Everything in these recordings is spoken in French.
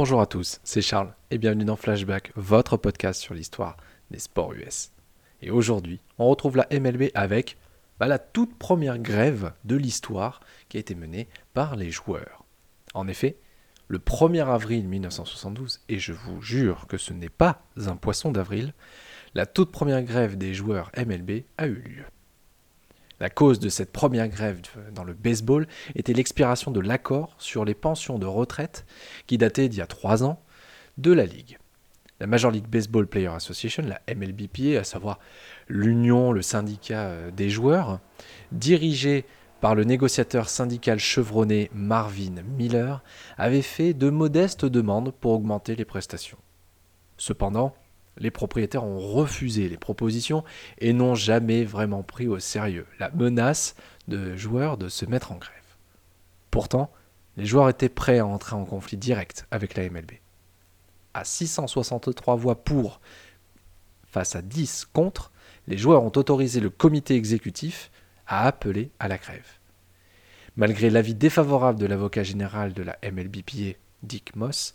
Bonjour à tous, c'est Charles et bienvenue dans Flashback, votre podcast sur l'histoire des sports US. Et aujourd'hui, on retrouve la MLB avec bah, la toute première grève de l'histoire qui a été menée par les joueurs. En effet, le 1er avril 1972, et je vous jure que ce n'est pas un poisson d'avril, la toute première grève des joueurs MLB a eu lieu. La cause de cette première grève dans le baseball était l'expiration de l'accord sur les pensions de retraite qui datait d'il y a trois ans de la Ligue. La Major League Baseball Player Association, la MLBPA, à savoir l'union, le syndicat euh, des joueurs, dirigée par le négociateur syndical chevronné Marvin Miller, avait fait de modestes demandes pour augmenter les prestations. Cependant, les propriétaires ont refusé les propositions et n'ont jamais vraiment pris au sérieux la menace de joueurs de se mettre en grève. Pourtant, les joueurs étaient prêts à entrer en conflit direct avec la MLB. À 663 voix pour face à 10 contre, les joueurs ont autorisé le comité exécutif à appeler à la grève. Malgré l'avis défavorable de l'avocat général de la MLBPA, Dick Moss,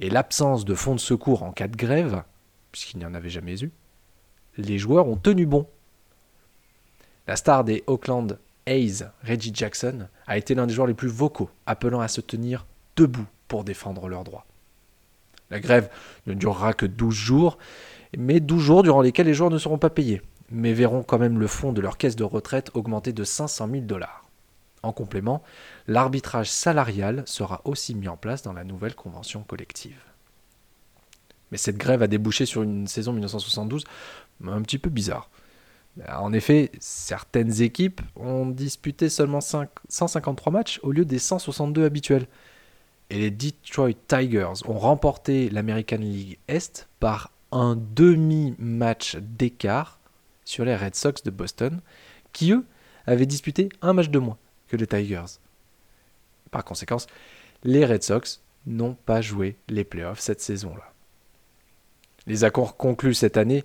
et l'absence de fonds de secours en cas de grève, puisqu'il n'y en avait jamais eu, les joueurs ont tenu bon. La star des Oakland A's, Reggie Jackson, a été l'un des joueurs les plus vocaux, appelant à se tenir debout pour défendre leurs droits. La grève ne durera que 12 jours, mais 12 jours durant lesquels les joueurs ne seront pas payés, mais verront quand même le fonds de leur caisse de retraite augmenter de 500 000 dollars. En complément, l'arbitrage salarial sera aussi mis en place dans la nouvelle convention collective. Mais cette grève a débouché sur une saison 1972 un petit peu bizarre. En effet, certaines équipes ont disputé seulement 153 matchs au lieu des 162 habituels. Et les Detroit Tigers ont remporté l'American League Est par un demi-match d'écart sur les Red Sox de Boston, qui eux avaient disputé un match de moins que les Tigers. Par conséquent, les Red Sox n'ont pas joué les playoffs cette saison-là. Les accords conclus cette année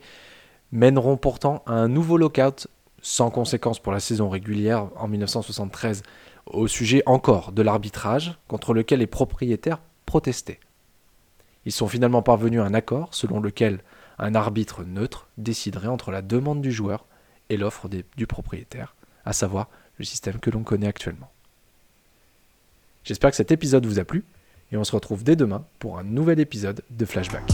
mèneront pourtant à un nouveau lockout sans conséquence pour la saison régulière en 1973 au sujet encore de l'arbitrage contre lequel les propriétaires protestaient. Ils sont finalement parvenus à un accord selon lequel un arbitre neutre déciderait entre la demande du joueur et l'offre du propriétaire, à savoir le système que l'on connaît actuellement. J'espère que cet épisode vous a plu et on se retrouve dès demain pour un nouvel épisode de Flashback.